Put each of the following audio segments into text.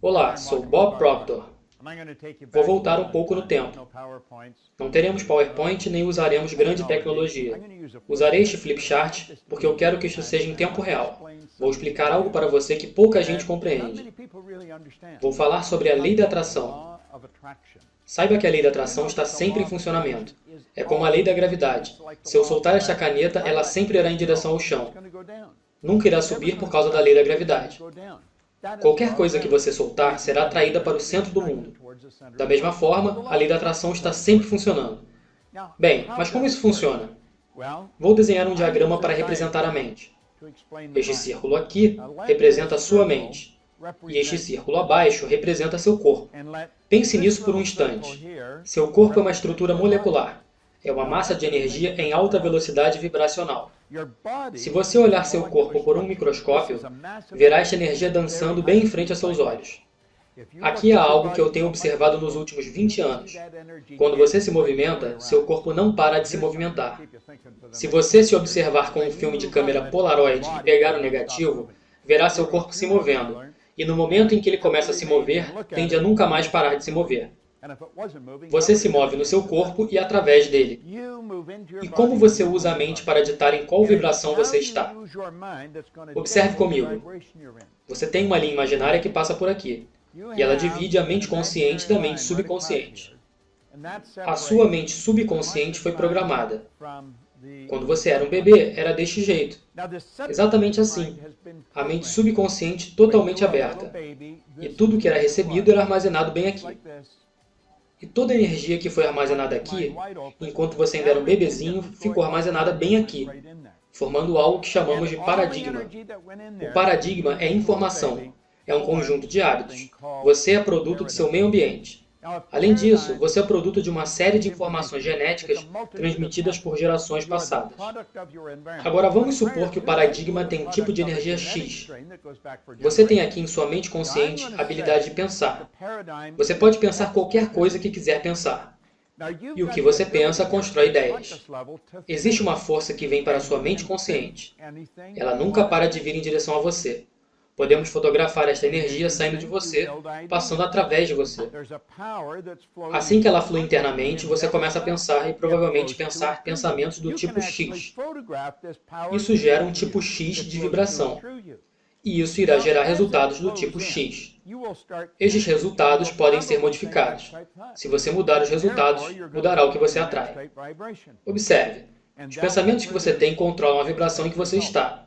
Olá, sou Bob Proctor. Vou voltar um pouco no tempo. Não teremos PowerPoint nem usaremos grande tecnologia. Usarei este flipchart porque eu quero que isso seja em tempo real. Vou explicar algo para você que pouca gente compreende. Vou falar sobre a lei da atração. Saiba que a lei da atração está sempre em funcionamento. É como a lei da gravidade. Se eu soltar esta caneta, ela sempre irá em direção ao chão. Nunca irá subir por causa da lei da gravidade. Qualquer coisa que você soltar será atraída para o centro do mundo. Da mesma forma, a lei da atração está sempre funcionando. Bem, mas como isso funciona? Vou desenhar um diagrama para representar a mente. Este círculo aqui representa a sua mente. E este círculo abaixo representa seu corpo. Pense nisso por um instante. Seu corpo é uma estrutura molecular. É uma massa de energia em alta velocidade vibracional. Se você olhar seu corpo por um microscópio, verá esta energia dançando bem em frente a seus olhos. Aqui há algo que eu tenho observado nos últimos 20 anos. Quando você se movimenta, seu corpo não para de se movimentar. Se você se observar com um filme de câmera Polaroid e pegar o negativo, verá seu corpo se movendo. E no momento em que ele começa a se mover, tende a nunca mais parar de se mover. Você se move no seu corpo e através dele. E como você usa a mente para ditar em qual vibração você está? Observe comigo. Você tem uma linha imaginária que passa por aqui. E ela divide a mente consciente da mente subconsciente. A sua mente subconsciente foi programada. Quando você era um bebê, era deste jeito. Exatamente assim. A mente subconsciente totalmente aberta. E tudo que era recebido era armazenado bem aqui. E toda a energia que foi armazenada aqui, enquanto você ainda era um bebezinho, ficou armazenada bem aqui, formando algo que chamamos de paradigma. O paradigma é informação, é um conjunto de hábitos. Você é produto de seu meio ambiente. Além disso, você é produto de uma série de informações genéticas transmitidas por gerações passadas. Agora vamos supor que o paradigma tem um tipo de energia X. Você tem aqui em sua mente consciente a habilidade de pensar. Você pode pensar qualquer coisa que quiser pensar. E o que você pensa constrói ideias. Existe uma força que vem para a sua mente consciente. Ela nunca para de vir em direção a você. Podemos fotografar esta energia saindo de você, passando através de você. Assim que ela flui internamente, você começa a pensar e provavelmente pensar pensamentos do tipo X. Isso gera um tipo X de vibração. E isso irá gerar resultados do tipo X. Estes resultados podem ser modificados. Se você mudar os resultados, mudará o que você atrai. Observe. Os pensamentos que você tem controlam a vibração em que você está.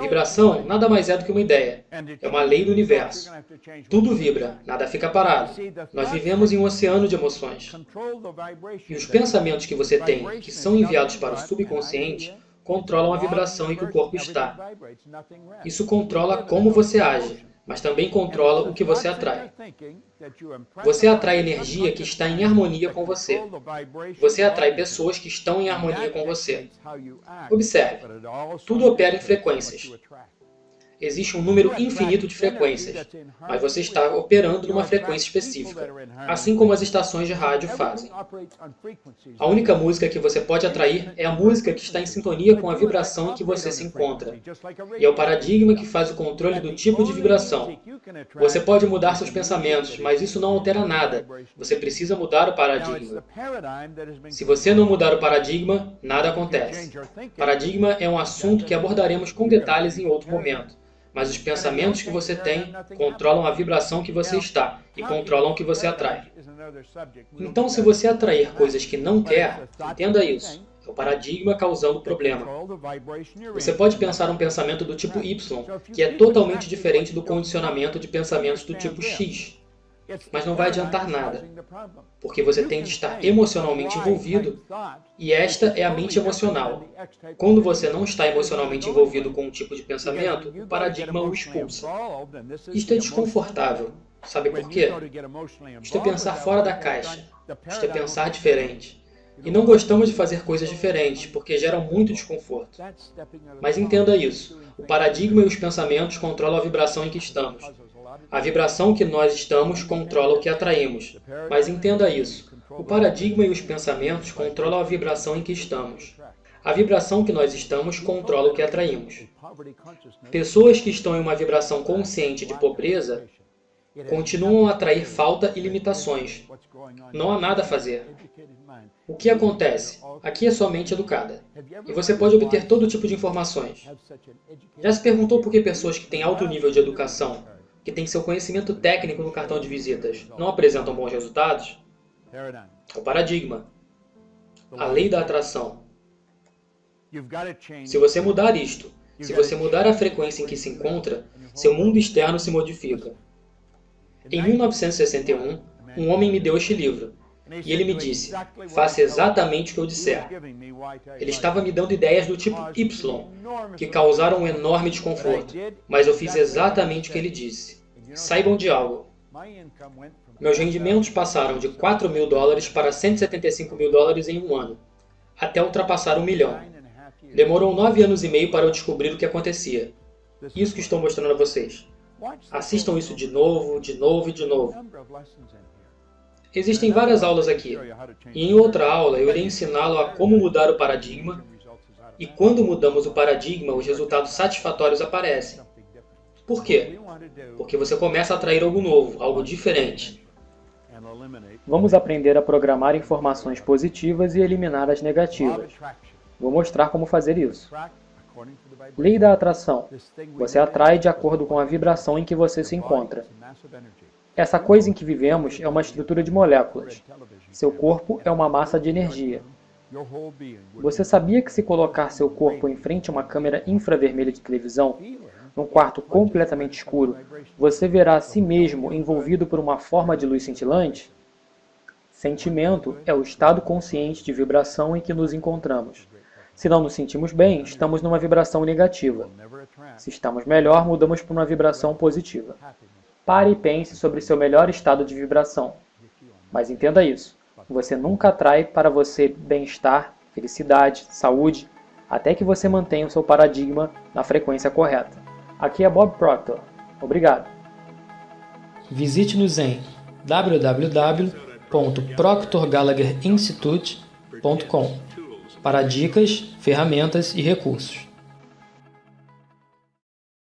Vibração nada mais é do que uma ideia. É uma lei do universo. Tudo vibra, nada fica parado. Nós vivemos em um oceano de emoções. E os pensamentos que você tem, que são enviados para o subconsciente, controlam a vibração em que o corpo está. Isso controla como você age mas também controla o que você atrai. Você atrai energia que está em harmonia com você. Você atrai pessoas que estão em harmonia com você. Observe, tudo opera em frequências. Existe um número infinito de frequências, mas você está operando numa frequência específica, assim como as estações de rádio fazem. A única música que você pode atrair é a música que está em sintonia com a vibração em que você se encontra. E é o paradigma que faz o controle do tipo de vibração. Você pode mudar seus pensamentos, mas isso não altera nada. Você precisa mudar o paradigma. Se você não mudar o paradigma, nada acontece. Paradigma é um assunto que abordaremos com detalhes em outro momento mas os pensamentos que você tem controlam a vibração que você está e controlam o que você atrai. Então, se você atrair coisas que não quer, entenda isso. É o paradigma causando o problema. Você pode pensar um pensamento do tipo Y, que é totalmente diferente do condicionamento de pensamentos do tipo X. Mas não vai adiantar nada, porque você tem de estar emocionalmente envolvido, e esta é a mente emocional. Quando você não está emocionalmente envolvido com um tipo de pensamento, o paradigma o expulsa. Isto é desconfortável. Sabe por quê? Isto é pensar fora da caixa. Isto é pensar diferente. E não gostamos de fazer coisas diferentes, porque geram muito desconforto. Mas entenda isso. O paradigma e os pensamentos controlam a vibração em que estamos. A vibração que nós estamos controla o que atraímos. Mas entenda isso. O paradigma e os pensamentos controlam a vibração em que estamos. A vibração que nós estamos controla o que atraímos. Pessoas que estão em uma vibração consciente de pobreza continuam a atrair falta e limitações. Não há nada a fazer. O que acontece? Aqui é sua mente educada. E você pode obter todo tipo de informações. Já se perguntou por que pessoas que têm alto nível de educação, que têm seu conhecimento técnico no cartão de visitas, não apresentam bons resultados? O paradigma. A lei da atração. Se você mudar isto, se você mudar a frequência em que se encontra, seu mundo externo se modifica. Em 1961, um homem me deu este livro, e ele me disse: faça exatamente o que eu disser. Ele estava me dando ideias do tipo Y, que causaram um enorme desconforto, mas eu fiz exatamente o que ele disse. Saibam de algo. Meus rendimentos passaram de 4 mil dólares para 175 mil dólares em um ano, até ultrapassar um milhão. Demorou nove anos e meio para eu descobrir o que acontecia. Isso que estou mostrando a vocês. Assistam isso de novo, de novo e de novo. Existem várias aulas aqui. E em outra aula eu irei ensiná-lo a como mudar o paradigma. E quando mudamos o paradigma, os resultados satisfatórios aparecem. Por quê? Porque você começa a atrair algo novo, algo diferente. Vamos aprender a programar informações positivas e eliminar as negativas. Vou mostrar como fazer isso. Lei da atração. Você atrai de acordo com a vibração em que você se encontra. Essa coisa em que vivemos é uma estrutura de moléculas. Seu corpo é uma massa de energia. Você sabia que se colocar seu corpo em frente a uma câmera infravermelha de televisão, num quarto completamente escuro, você verá a si mesmo envolvido por uma forma de luz cintilante? Sentimento é o estado consciente de vibração em que nos encontramos. Se não nos sentimos bem, estamos numa vibração negativa. Se estamos melhor, mudamos para uma vibração positiva. Pare e pense sobre seu melhor estado de vibração. Mas entenda isso: você nunca atrai para você bem-estar, felicidade, saúde, até que você mantenha o seu paradigma na frequência correta. Aqui é Bob Proctor. Obrigado. Visite-nos em www.proctorgallagherinstitute.com para dicas, ferramentas e recursos.